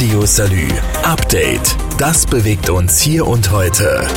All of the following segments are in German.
Radio Salü. Update. Das bewegt uns hier und heute.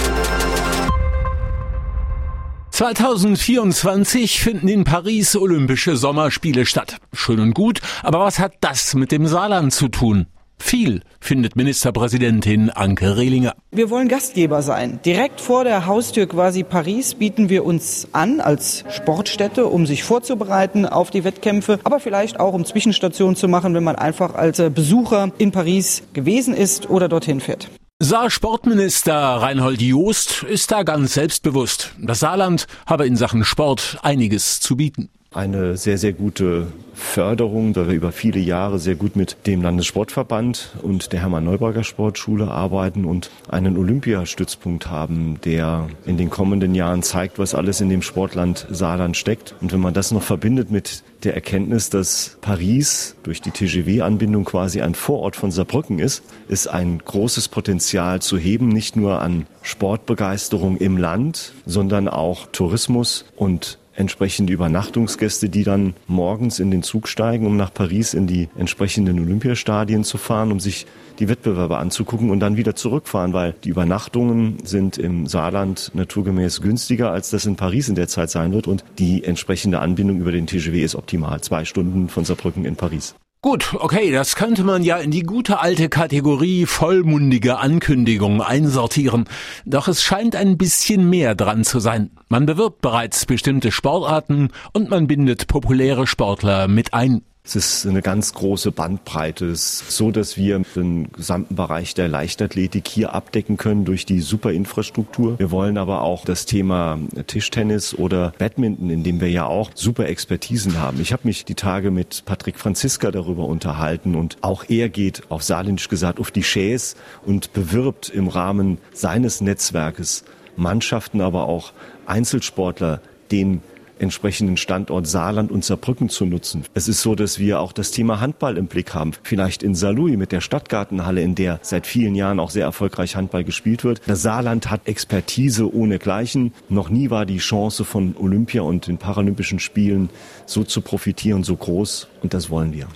2024 finden in Paris Olympische Sommerspiele statt. Schön und gut, aber was hat das mit dem Saarland zu tun? Viel, findet Ministerpräsidentin Anke Rehlinger. Wir wollen Gastgeber sein. Direkt vor der Haustür quasi Paris bieten wir uns an als Sportstätte, um sich vorzubereiten auf die Wettkämpfe, aber vielleicht auch um Zwischenstationen zu machen, wenn man einfach als Besucher in Paris gewesen ist oder dorthin fährt. Saar-Sportminister Reinhold Joost ist da ganz selbstbewusst. Das Saarland habe in Sachen Sport einiges zu bieten eine sehr, sehr gute Förderung, da wir über viele Jahre sehr gut mit dem Landessportverband und der Hermann-Neuberger Sportschule arbeiten und einen Olympiastützpunkt haben, der in den kommenden Jahren zeigt, was alles in dem Sportland Saarland steckt. Und wenn man das noch verbindet mit der Erkenntnis, dass Paris durch die TGW-Anbindung quasi ein Vorort von Saarbrücken ist, ist ein großes Potenzial zu heben, nicht nur an Sportbegeisterung im Land, sondern auch Tourismus und entsprechende Übernachtungsgäste, die dann morgens in den Zug steigen, um nach Paris in die entsprechenden Olympiastadien zu fahren, um sich die Wettbewerbe anzugucken und dann wieder zurückfahren, weil die Übernachtungen sind im Saarland naturgemäß günstiger, als das in Paris in der Zeit sein wird und die entsprechende Anbindung über den TGW ist optimal. Zwei Stunden von Saarbrücken in Paris. Gut, okay, das könnte man ja in die gute alte Kategorie vollmundige Ankündigung einsortieren. Doch es scheint ein bisschen mehr dran zu sein. Man bewirbt bereits bestimmte Sportarten und man bindet populäre Sportler mit ein. Es ist eine ganz große Bandbreite. Es ist so, dass wir den gesamten Bereich der Leichtathletik hier abdecken können durch die super Infrastruktur. Wir wollen aber auch das Thema Tischtennis oder Badminton, in dem wir ja auch super Expertisen haben. Ich habe mich die Tage mit Patrick Franziska darüber unterhalten und auch er geht auf Saarländisch gesagt auf die Chais und bewirbt im Rahmen seines Netzwerkes Mannschaften, aber auch Einzelsportler, den entsprechenden Standort Saarland und Saarbrücken zu nutzen. Es ist so, dass wir auch das Thema Handball im Blick haben. Vielleicht in Saarlouis mit der Stadtgartenhalle, in der seit vielen Jahren auch sehr erfolgreich Handball gespielt wird. Das Saarland hat Expertise ohnegleichen. Noch nie war die Chance von Olympia und den Paralympischen Spielen so zu profitieren, so groß. Und das wollen wir.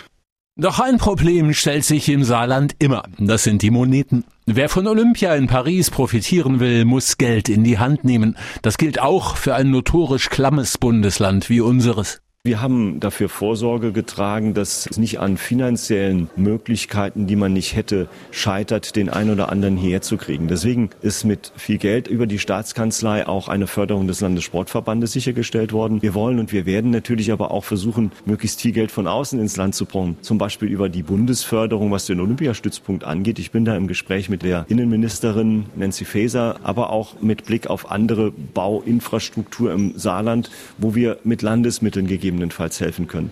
Doch ein Problem stellt sich im Saarland immer. Das sind die Moneten. Wer von Olympia in Paris profitieren will, muss Geld in die Hand nehmen. Das gilt auch für ein notorisch klammes Bundesland wie unseres. Wir haben dafür Vorsorge getragen, dass es nicht an finanziellen Möglichkeiten, die man nicht hätte, scheitert, den einen oder anderen hierher zu kriegen. Deswegen ist mit viel Geld über die Staatskanzlei auch eine Förderung des Landessportverbandes sichergestellt worden. Wir wollen und wir werden natürlich aber auch versuchen, möglichst viel Geld von außen ins Land zu bringen. Zum Beispiel über die Bundesförderung, was den Olympiastützpunkt angeht. Ich bin da im Gespräch mit der Innenministerin Nancy Faeser, aber auch mit Blick auf andere Bauinfrastruktur im Saarland, wo wir mit Landesmitteln gegeben gegebenenfalls helfen können.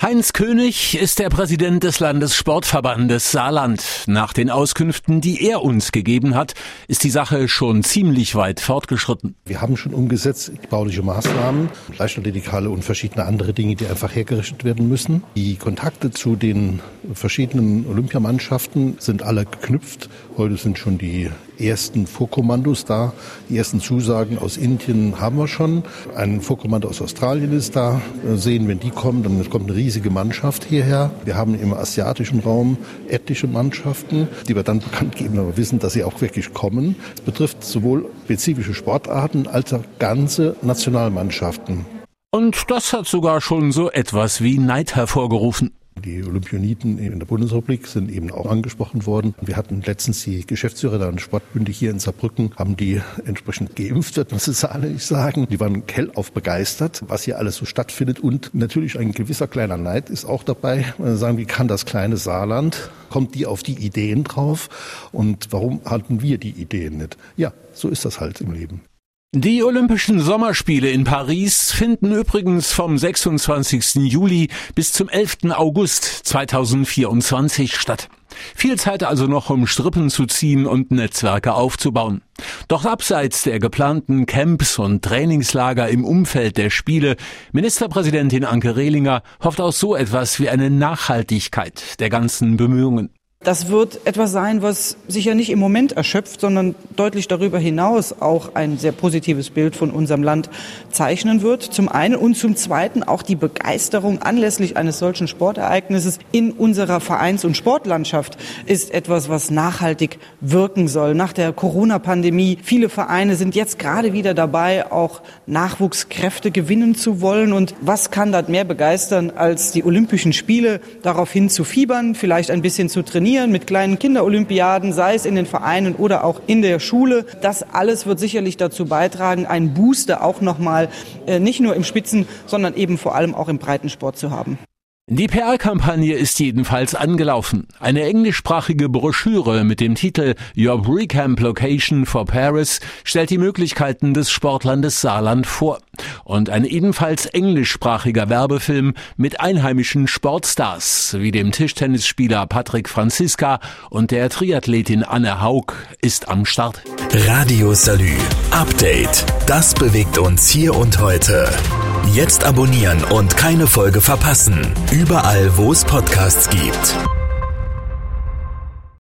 Heinz König ist der Präsident des Landessportverbandes Saarland. Nach den Auskünften, die er uns gegeben hat, ist die Sache schon ziemlich weit fortgeschritten. Wir haben schon umgesetzt bauliche Maßnahmen, Leichtathletikhalle und verschiedene andere Dinge, die einfach hergerichtet werden müssen. Die Kontakte zu den verschiedenen Olympiamannschaften sind alle geknüpft. Heute sind schon die ersten Vorkommandos da. Die ersten Zusagen aus Indien haben wir schon. Ein Vorkommando aus Australien ist da. Wir sehen, wenn die kommen, dann kommt eine riesige Mannschaft hierher. Wir haben im asiatischen Raum etliche Mannschaften, die wir dann bekannt geben, aber wissen, dass sie auch wirklich kommen. Es betrifft sowohl spezifische Sportarten als auch ganze Nationalmannschaften. Und das hat sogar schon so etwas wie Neid hervorgerufen. Die Olympioniken in der Bundesrepublik sind eben auch angesprochen worden. Wir hatten letztens die Geschäftsführer der Sportbünde hier in Saarbrücken, haben die entsprechend geimpft, wird man es nicht sagen. Die waren hellauf begeistert, was hier alles so stattfindet. Und natürlich ein gewisser kleiner Neid ist auch dabei. Man sagen, wie kann das kleine Saarland, kommt die auf die Ideen drauf? Und warum halten wir die Ideen nicht? Ja, so ist das halt im Leben. Die Olympischen Sommerspiele in Paris finden übrigens vom 26. Juli bis zum 11. August 2024 statt. Viel Zeit also noch, um Strippen zu ziehen und Netzwerke aufzubauen. Doch abseits der geplanten Camps und Trainingslager im Umfeld der Spiele, Ministerpräsidentin Anke Rehlinger hofft auch so etwas wie eine Nachhaltigkeit der ganzen Bemühungen. Das wird etwas sein, was sich ja nicht im Moment erschöpft, sondern deutlich darüber hinaus auch ein sehr positives Bild von unserem Land zeichnen wird. Zum einen und zum zweiten auch die Begeisterung anlässlich eines solchen Sportereignisses in unserer Vereins- und Sportlandschaft ist etwas, was nachhaltig wirken soll. Nach der Corona-Pandemie, viele Vereine sind jetzt gerade wieder dabei, auch Nachwuchskräfte gewinnen zu wollen. Und was kann das mehr begeistern, als die Olympischen Spiele daraufhin zu fiebern, vielleicht ein bisschen zu trainieren? Trainieren mit kleinen Kinderolympiaden, sei es in den Vereinen oder auch in der Schule. Das alles wird sicherlich dazu beitragen, einen Booster auch nochmal äh, nicht nur im Spitzen, sondern eben vor allem auch im Breitensport zu haben. Die PR-Kampagne ist jedenfalls angelaufen. Eine englischsprachige Broschüre mit dem Titel Your Recamp Location for Paris stellt die Möglichkeiten des Sportlandes Saarland vor. Und ein ebenfalls englischsprachiger Werbefilm mit einheimischen Sportstars wie dem Tischtennisspieler Patrick Franziska und der Triathletin Anne Haug ist am Start. Radio Salü. Update. Das bewegt uns hier und heute. Jetzt abonnieren und keine Folge verpassen. Überall, wo es Podcasts gibt.